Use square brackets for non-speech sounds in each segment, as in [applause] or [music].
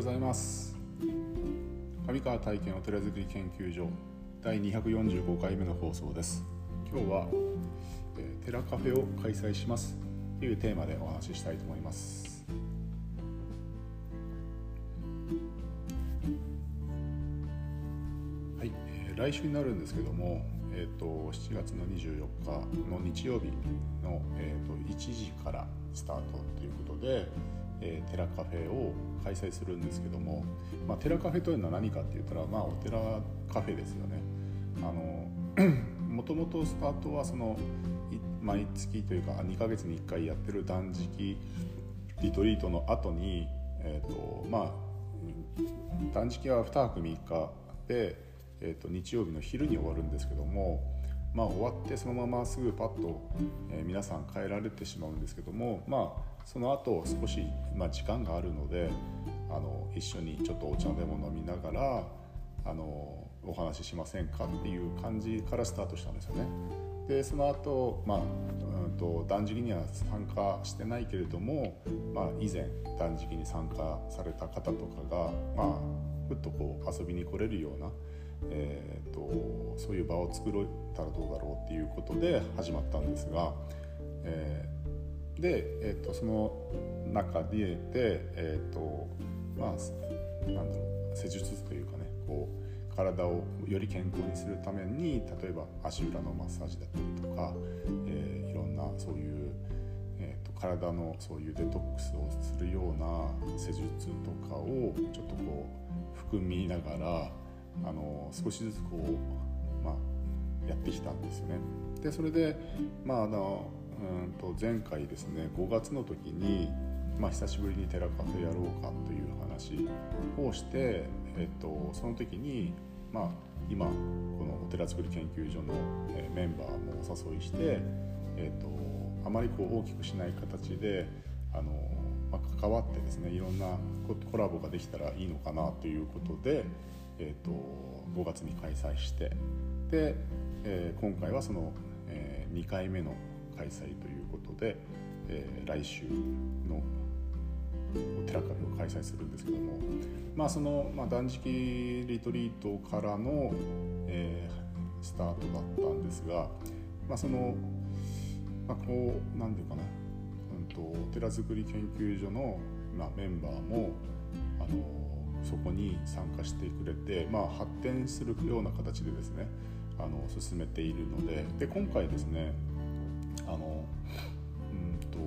ございます。上川体験お寺づくり研究所第245回目の放送です。今日は、えー、寺カフェを開催しますというテーマでお話ししたいと思います。はい、えー、来週になるんですけどもえーと、7月の24日の日曜日の、えーと、1時からスタートということで、えー、テラカフェを開催するんですけども、まあ、テラカフェというのは何かって言ったら、まあ、お寺カフェですよね。あのもともとスタートはその毎月というか2ヶ月に1回やってる断食リトリートの後に、えーとまあ、断食は2泊3日で、えー、と日曜日の昼に終わるんですけども、まあ、終わってそのまますぐパッと、えー、皆さん帰られてしまうんですけどもまあその後少し、まあ、時間があるのであの一緒にちょっとお茶でも飲みながらあのお話ししませんかっていう感じからスタートしたんですよね。でその後、まあうんと断食には参加してないけれども、まあ、以前断食に参加された方とかが、まあ、ふっとこう遊びに来れるような、えーと、そういう場を作れたらどうだろうっていうことで始まったんですが、えーで、えーと、その中で、えーとまあ、なんだろう施術というかねこう体をより健康にするために例えば足裏のマッサージだったりとか、えー、いろんなそういう、えーと、体のそういうデトックスをするような施術とかをちょっとこう含みながらあの少しずつこう、まあ、やってきたんですよね。でそれで、まあ、あのうんと前回ですね5月の時に、まあ、久しぶりにテラカフェやろうかという話をして、えっと、その時に、まあ、今このお寺作り研究所のメンバーもお誘いして、えっと、あまりこう大きくしない形であの、まあ、関わってですねいろんなコラボができたらいいのかなということで、えっと、5月に開催してで、えー、今回はその、えー、2回目の開催ということで、えー、来週のお寺カフェを開催するんですけども、まあ、その、まあ、断食リトリートからの、えー、スタートだったんですが、まあ、その、まあ、こう何て言うかな、うんと、お寺づくり研究所の、まあ、メンバーもあのそこに参加してくれて、まあ、発展するような形でですねあの進めているのでで今回ですねあのうんと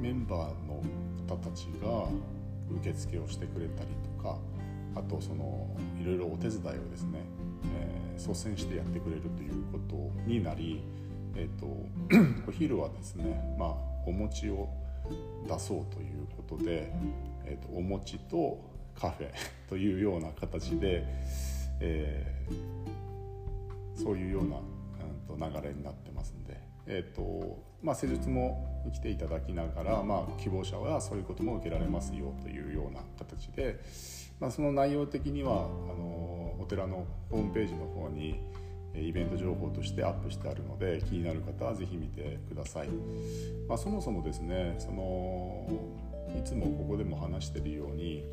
メンバーの方たちが受付をしてくれたりとかあとそのいろいろお手伝いをですね、えー、率先してやってくれるということになり、えーと、[clears throat] お昼はですね、まあ、お餅を出そうということで、えーと、お餅とカフェ [laughs] というような形で、えー、そういうようなうんと流れになってますんで、えーとまあ、施術も来ていただきながら、まあ、希望者はそういうことも受けられますよというような形で、まあ、その内容的にはあのお寺のホームページの方にイベント情報としてアップしてあるので気になる方は是非見てください。まあ、そもそもですねそのいつもここでも話してるように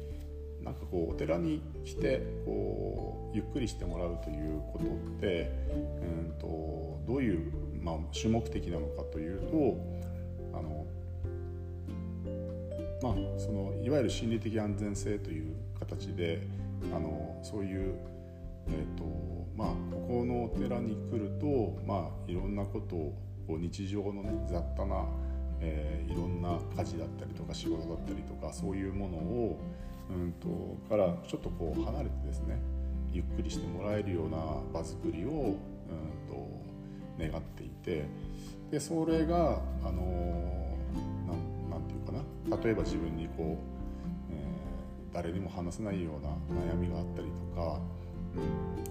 なんかこうお寺に来てこうゆっくりしてもらうということって、うんと、どういう、まあ、主目的なのかというとあの、まあ、そのいわゆる心理的安全性という形であのそういう、えーとまあ、ここのお寺に来ると、まあ、いろんなことをこう日常の、ね、雑多な、えー、いろんな家事だったりとか仕事だったりとかそういうものをうんとからちょっとこう離れてですねゆっくりしてもらえるような場作りをうんと願っていてでそれがあのなんていうかな例えば自分にこう、えー、誰にも話せないような悩みがあったりとか、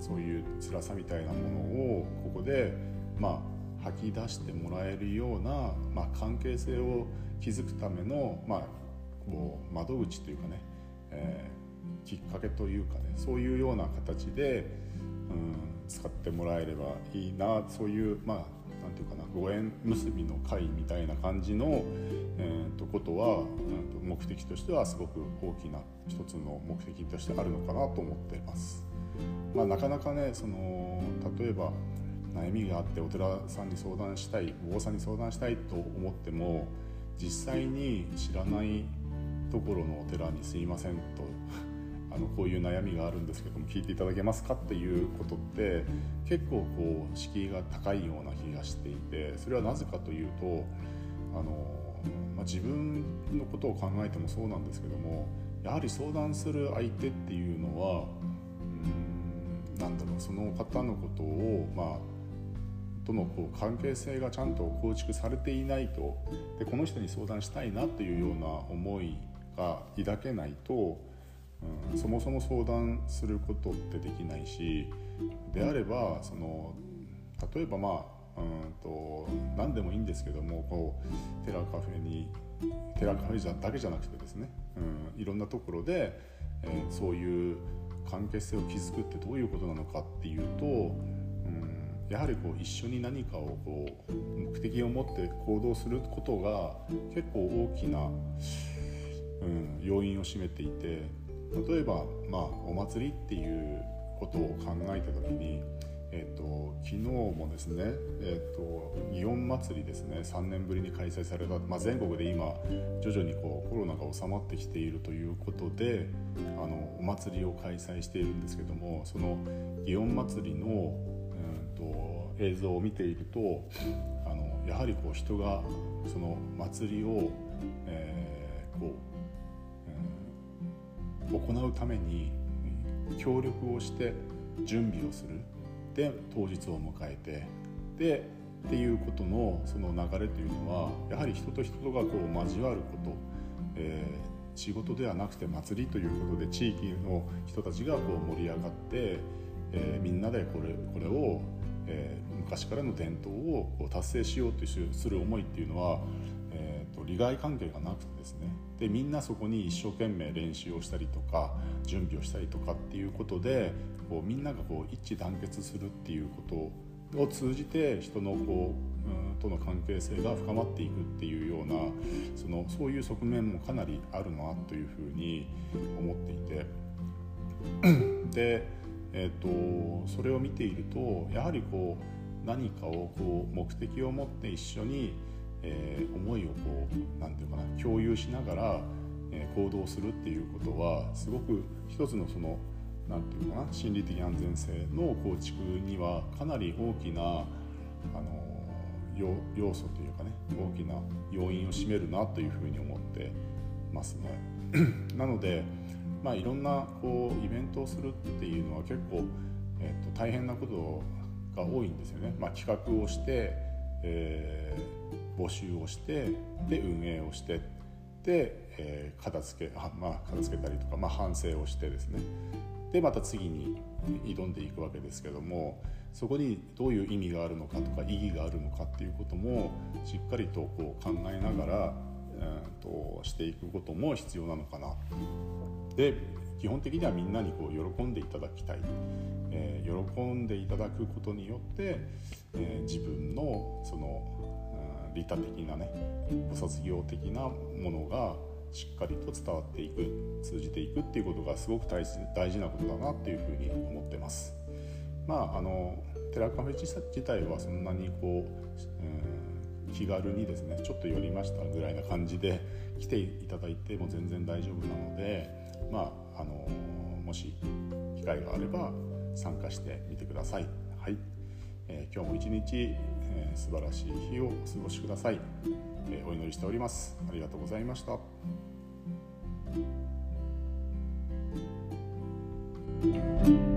そういう辛さみたいなものをここでまあ吐き出してもらえるような、まあ、関係性を築くための、まあ、こう窓口というかねえー、きっかけというかねそういうような形で、うん、使ってもらえればいいなそういう、まあ、なんていうかなご縁結びの会みたいな感じの、えー、とことは、うん、目的としてはすごく大きな一つの目的としてあるのかなと思ってます。まあ、なかなかねその例えば悩みがあってお寺さんに相談したいお坊さんに相談したいと思っても実際に知らないところのお寺に「すいません」とあのこういう悩みがあるんですけども聞いていただけますかっていうことって結構こう敷居が高いような気がしていてそれはなぜかというとあの、まあ、自分のことを考えてもそうなんですけどもやはり相談する相手っていうのはその方のことをまあとのこう関係性がちゃんと構築されていないとでこの人に相談したいなというような思いが抱けないとうん、そもそも相談することってできないしであればその例えばまあうんと何でもいいんですけどもこうテラカフェにテラカフェだけじゃなくてですね、うん、いろんなところで、えー、そういう関係性を築くってどういうことなのかっていうと、うん、やはりこう一緒に何かをこう目的を持って行動することが結構大きな、うん、要因を占めていて例えば、まあ、お祭りっていうことを考えた時に、昨日もですね、えーと、祇園祭りですね3年ぶりに開催された、まあ、全国で今徐々にこうコロナが収まってきているということであのお祭りを開催しているんですけどもその祇園祭りの、うんと、映像を見ているとあのやはりこう人がその祭りを、えー、こう行うために協力をして準備をする。で当日を迎えてでっていうことのその流れというのはやはり人と人とがこう交わること、えー、仕事ではなくて祭りということで地域の人たちがこう盛り上がって、えー、みんなでこれこれを、えー、昔からの伝統をこう達成しようとする思いっていうのは、と利害関係がなくてですね。でみんなそこに一生懸命練習をしたりとか準備をしたりとかっていうことでこうみんながこう一致団結するっていうことを通じて人のこう、うん、との関係性が深まっていくっていうようなそのそういう側面もかなりあるなというふうに思っていて。[clears throat] で、えーと、それを見ているとやはりこう何かをこう目的を持って一緒にえー、思いをこう何て言うかな共有しながら、えー、行動するっていうことはすごく一つのその何て言うかな心理的安全性の構築にはかなり大きなあの要素というかね大きな要因を占めるなというふうに思ってますね。[clears throat] なので、まあ、いろんなこうイベントをするっていうのは結構、えー、と大変なことが多いんですよね。まあ、企画をして、えー募集をしてで運営をしてで、えー、片付けあ、まあ、片付けたりとか、まあ、反省をしてですねでまた次に挑んでいくわけですけどもそこにどういう意味があるのかとか意義があるのかっていうこともしっかりとこう考えながら、えー、としていくことも必要なのかな。で基本的にはみんなにこう喜んでいただきたい、えー、喜んでいただくことによって、えー、自分のその利他的なね菩薩業的なものがしっかりと伝わっていく通じていくっていうことがすごく大事大事なことだなっていうふうに思ってます。まああの寺カフェ自体はそんなにこう、うん、気軽にですねちょっと寄りましたぐらいな感じで来ていただいても全然大丈夫なのでまああのもし機会があれば参加してみてください。はい、え、今日も一日え、素晴らしい日をお過ごしください、え、お祈りしております。ありがとうございました。thank you